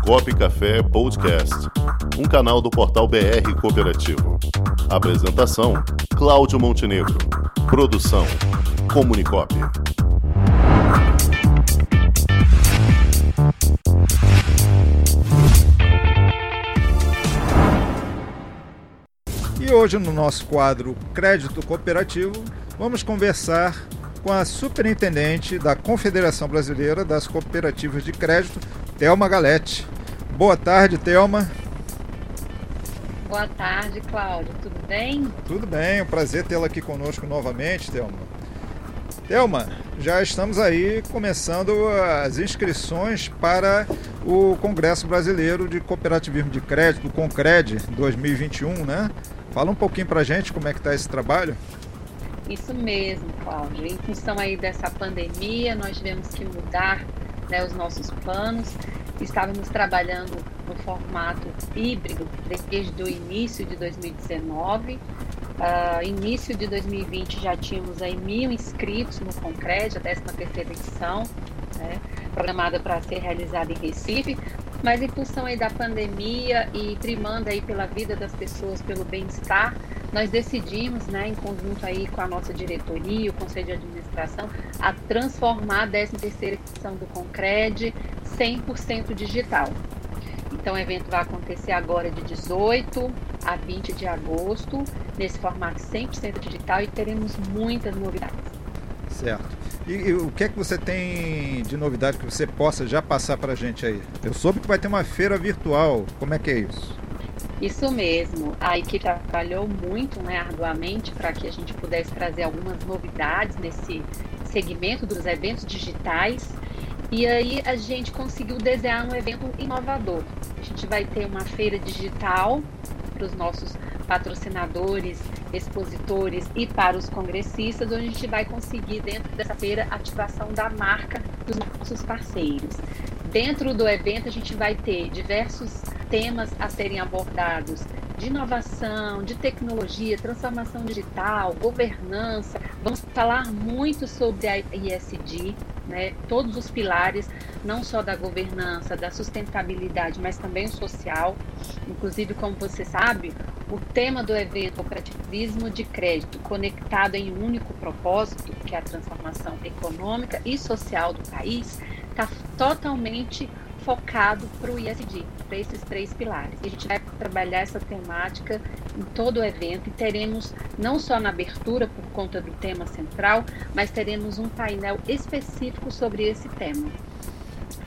Comunicop Café Podcast, um canal do portal BR Cooperativo. Apresentação: Cláudio Montenegro. Produção: Comunicop. E hoje, no nosso quadro Crédito Cooperativo, vamos conversar com a superintendente da Confederação Brasileira das Cooperativas de Crédito, Thelma Galete. Boa tarde, Thelma. Boa tarde, Cláudio. Tudo bem? Tudo bem, é um prazer tê-la aqui conosco novamente, Thelma. Thelma, já estamos aí começando as inscrições para o Congresso Brasileiro de Cooperativismo de Crédito, o Concred 2021, né? Fala um pouquinho para a gente como é que está esse trabalho. Isso mesmo, Cláudio. Em função aí dessa pandemia, nós tivemos que mudar né, os nossos planos. Estávamos trabalhando no formato híbrido desde o início de 2019. Uh, ah, início de 2020 já tínhamos aí mil inscritos no Concred, a 13 terceira edição, né, programada para ser realizada em Recife, mas em função aí da pandemia e primando aí pela vida das pessoas, pelo bem-estar, nós decidimos, né, em conjunto aí com a nossa diretoria, o Conselho de Administração, a transformar a 13 terceira edição do Concred 100% digital. Então o evento vai acontecer agora de 18 a 20 de agosto, nesse formato 100% digital e teremos muitas novidades. Certo. E, e, o que é que você tem de novidade que você possa já passar para a gente aí? Eu soube que vai ter uma feira virtual. Como é que é isso? Isso mesmo. A equipe trabalhou muito, né, arduamente, para que a gente pudesse trazer algumas novidades nesse segmento dos eventos digitais. E aí a gente conseguiu desenhar um evento inovador. A gente vai ter uma feira digital para os nossos patrocinadores, expositores e para os congressistas, onde a gente vai conseguir dentro dessa feira ativação da marca dos nossos parceiros. Dentro do evento a gente vai ter diversos temas a serem abordados de inovação, de tecnologia, transformação digital, governança. Vamos falar muito sobre a ISD, né? todos os pilares, não só da governança, da sustentabilidade, mas também o social. Inclusive, como você sabe, o tema do evento Cooperativismo de Crédito conectado em um único propósito, que é a transformação econômica e social do país, está totalmente focado para o ISD, para esses três pilares. A gente vai trabalhar essa temática em todo o evento e teremos, não só na abertura, por conta do tema central, mas teremos um painel específico sobre esse tema.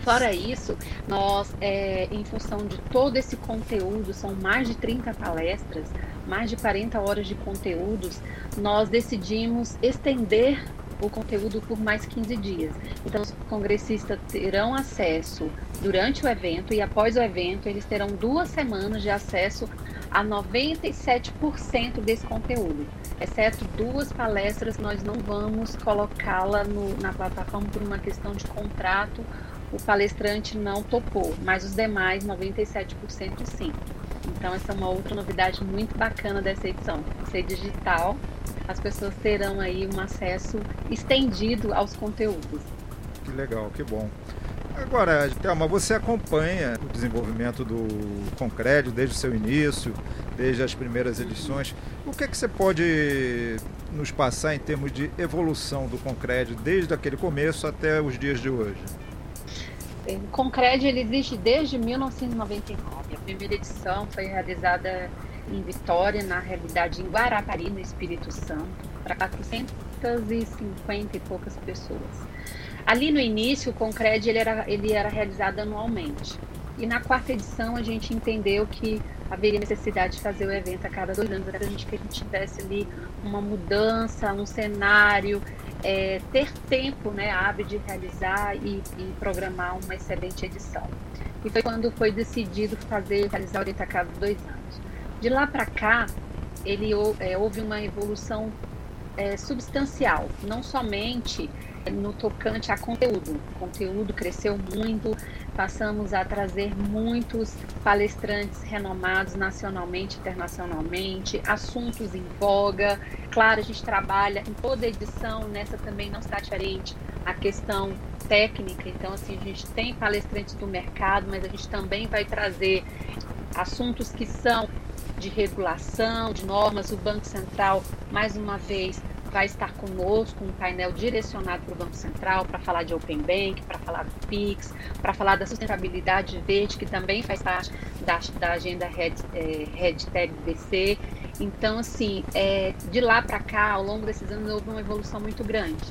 Fora isso, nós, é, em função de todo esse conteúdo, são mais de 30 palestras, mais de 40 horas de conteúdos, nós decidimos estender o conteúdo por mais 15 dias. Então, os congressistas terão acesso durante o evento e após o evento, eles terão duas semanas de acesso a 97% desse conteúdo. Exceto duas palestras, nós não vamos colocá-la na plataforma por uma questão de contrato. O palestrante não topou, mas os demais, 97% sim. Então, essa é uma outra novidade muito bacana dessa edição. Ser digital as pessoas terão aí um acesso estendido aos conteúdos. Que legal, que bom. Agora, Thelma, você acompanha o desenvolvimento do Concred desde o seu início, desde as primeiras edições. O que é que você pode nos passar em termos de evolução do Concred desde aquele começo até os dias de hoje? O Concred ele existe desde 1999. Primeira edição foi realizada em Vitória, na realidade em Guarapari, no Espírito Santo, para 450 e poucas pessoas. Ali no início, o Concred ele era, ele era realizado anualmente. E na quarta edição a gente entendeu que haveria necessidade de fazer o evento a cada dois anos, para a gente que a gente tivesse ali uma mudança, um cenário, é, ter tempo né, hábil de realizar e, e, programar uma excelente edição. E foi quando foi decidido fazer, realizar o cada dois anos. De lá para cá, ele é, houve uma evolução é, substancial, não somente no tocante a conteúdo. O conteúdo cresceu muito, passamos a trazer muitos palestrantes renomados nacionalmente, internacionalmente, assuntos em voga. Claro, a gente trabalha em toda edição, nessa também não está diferente, a questão técnica. Então, assim, a gente tem palestrantes do mercado, mas a gente também vai trazer assuntos que são de regulação, de normas. O Banco Central, mais uma vez, vai estar conosco, um painel direcionado para o Banco Central para falar de Open Bank, para falar do PIX, para falar da sustentabilidade verde, que também faz parte da, da agenda Red, é, RedTag BC. Então, assim, é, de lá para cá, ao longo desses anos, houve uma evolução muito grande.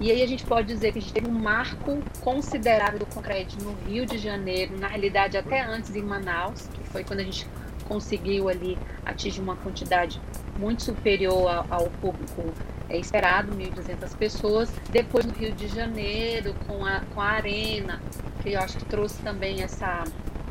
E aí a gente pode dizer que a gente teve um marco considerável do concreto no Rio de Janeiro, na realidade até antes em Manaus, que foi quando a gente conseguiu ali atingir uma quantidade muito superior ao, público é esperado 1.200 pessoas. Depois no Rio de Janeiro, com a, com a Arena, que eu acho que trouxe também essa,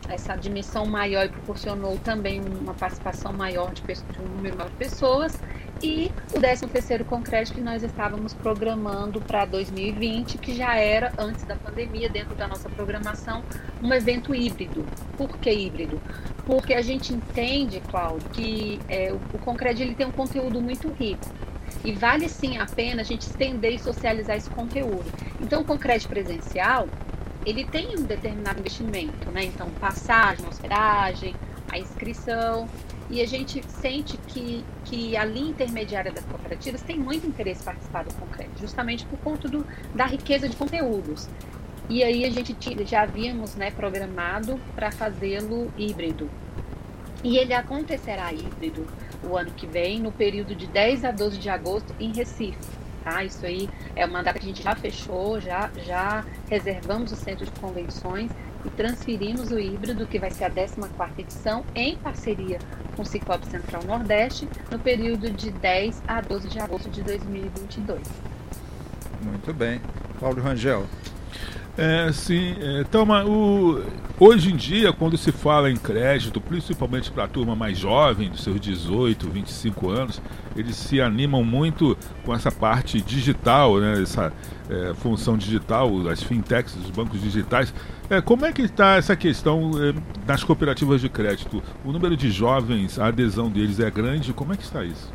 essa dimensão maior e proporcionou também uma participação maior de, de um número maior de pessoas. E o 13º concreto que nós estávamos programando para 2020, que já era, antes da pandemia, dentro da nossa programação, um evento híbrido. Por que híbrido? Porque a gente entende, Cláudio, que é, o, concreto ele tem um conteúdo muito rico. E vale sim a pena a gente estender e socializar esse conteúdo. Então, o concreto presencial, ele tem um determinado investimento, né? Então, passagem, hospedagem, a inscrição. E a gente sente que, que a linha intermediária das cooperativas tem muito interesse em participar do concreto, justamente por conta do, da riqueza de conteúdos. E aí a gente já havíamos né, programado para fazê-lo híbrido. E ele acontecerá híbrido o ano que vem, no período de 10 a 12 de agosto, em Recife. Tá? Isso aí é uma data que a gente já fechou, já, já reservamos o centro de convenções e transferimos o híbrido, que vai ser a 14 edição, em parceria com o Cicobi Central Nordeste, no período de 10 a 12 de agosto de 2022. Muito bem. Paulo Rangel. É, sim. É, então, o, hoje em dia, quando se fala em crédito, principalmente para a turma mais jovem, dos seus 18, 25 anos, eles se animam muito com essa parte digital, né, essa é, função digital, as fintechs, os bancos digitais. É, como é que está essa questão é, das cooperativas de crédito? O número de jovens, a adesão deles é grande? Como é que está isso?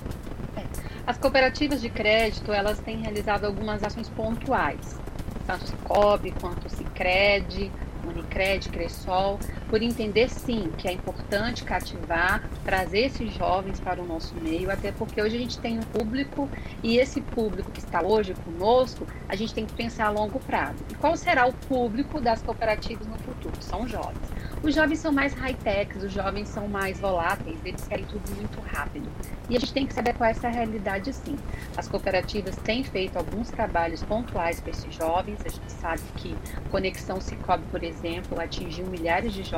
É, as cooperativas de crédito, elas têm realizado algumas ações pontuais tanto Cicobi quanto Cicred, Unicred, Cressol, por entender sim que é importante cativar, trazer esses jovens para o nosso meio, até porque hoje a gente tem um público e esse público que está hoje conosco, a gente tem que pensar a longo prazo. E qual será o público das cooperativas no futuro? São jovens. Os jovens são mais high-techs, os jovens são mais voláteis, eles querem tudo muito rápido. E a gente tem que saber qual é essa realidade sim. As cooperativas têm feito alguns trabalhos pontuais para esses jovens, a gente sabe que Conexão Cicobi, por exemplo, atingiu milhares de jovens,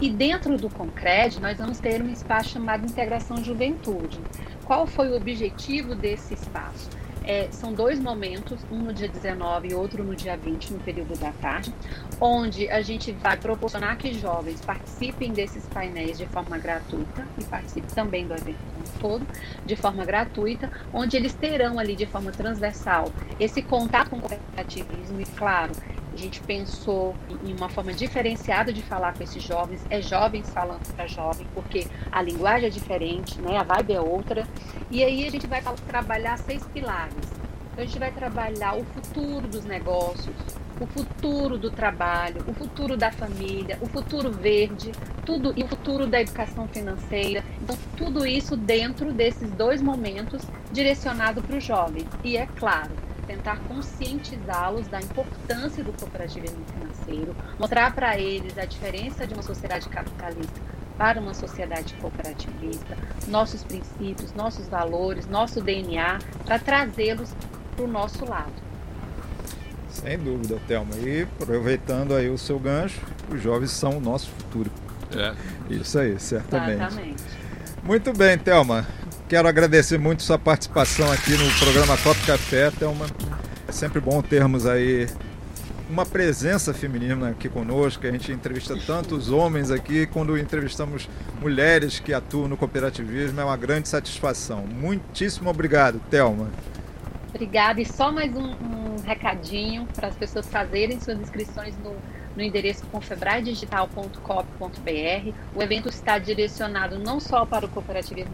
e dentro do Concred, nós vamos ter um espaço chamado Integração Juventude. Qual foi o objetivo desse espaço? É, são dois momentos, um no dia 19 e outro no dia 20, no período da tarde, onde a gente vai proporcionar que jovens participem desses painéis de forma gratuita e participem também do evento todo de forma gratuita, onde eles terão ali de forma transversal esse contato com o cooperativismo e, claro, a gente pensou em uma forma diferenciada de falar com esses jovens, é jovens falando para jovem, porque a linguagem é diferente, né? a vibe é outra. E aí a gente vai trabalhar seis pilares. Então a gente vai trabalhar o futuro dos negócios, o futuro do trabalho, o futuro da família, o futuro verde, tudo e o futuro da educação financeira. Então, tudo isso dentro desses dois momentos direcionado para o jovem. E é claro, tentar conscientizá-los da importância do cooperativismo financeiro, mostrar para eles a diferença de uma sociedade capitalista para uma sociedade cooperativista, nossos princípios, nossos valores, nosso DNA, para trazê-los para o nosso lado. Sem dúvida, Thelma. E aproveitando aí o seu gancho, os jovens são o nosso futuro. É. Isso aí, certamente. Exatamente. Muito bem, Thelma. Quero agradecer muito sua participação aqui no programa Copo Café, Thelma. É sempre bom termos aí uma presença feminina aqui conosco. A gente entrevista tantos homens aqui, quando entrevistamos mulheres que atuam no cooperativismo, é uma grande satisfação. Muitíssimo obrigado, Thelma. Obrigada. E só mais um, um recadinho para as pessoas fazerem suas inscrições no no endereço confebradigital.com.br. O evento está direcionado não só para o cooperativismo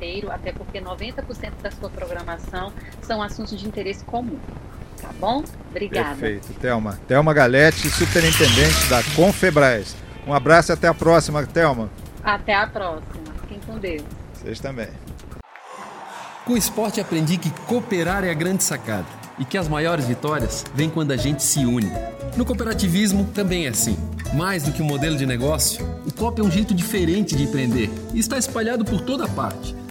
financeiro, até porque 90% da sua programação são assuntos de interesse comum. Tá bom? Obrigada. Perfeito, Thelma. Thelma Galete, superintendente da Confebras. Um abraço e até a próxima, Thelma. Até a próxima. Fiquem com Deus. Vocês também. Com o esporte aprendi que cooperar é a grande sacada e que as maiores vitórias vêm quando a gente se une. No cooperativismo também é assim. Mais do que um modelo de negócio, o COP é um jeito diferente de empreender e está espalhado por toda parte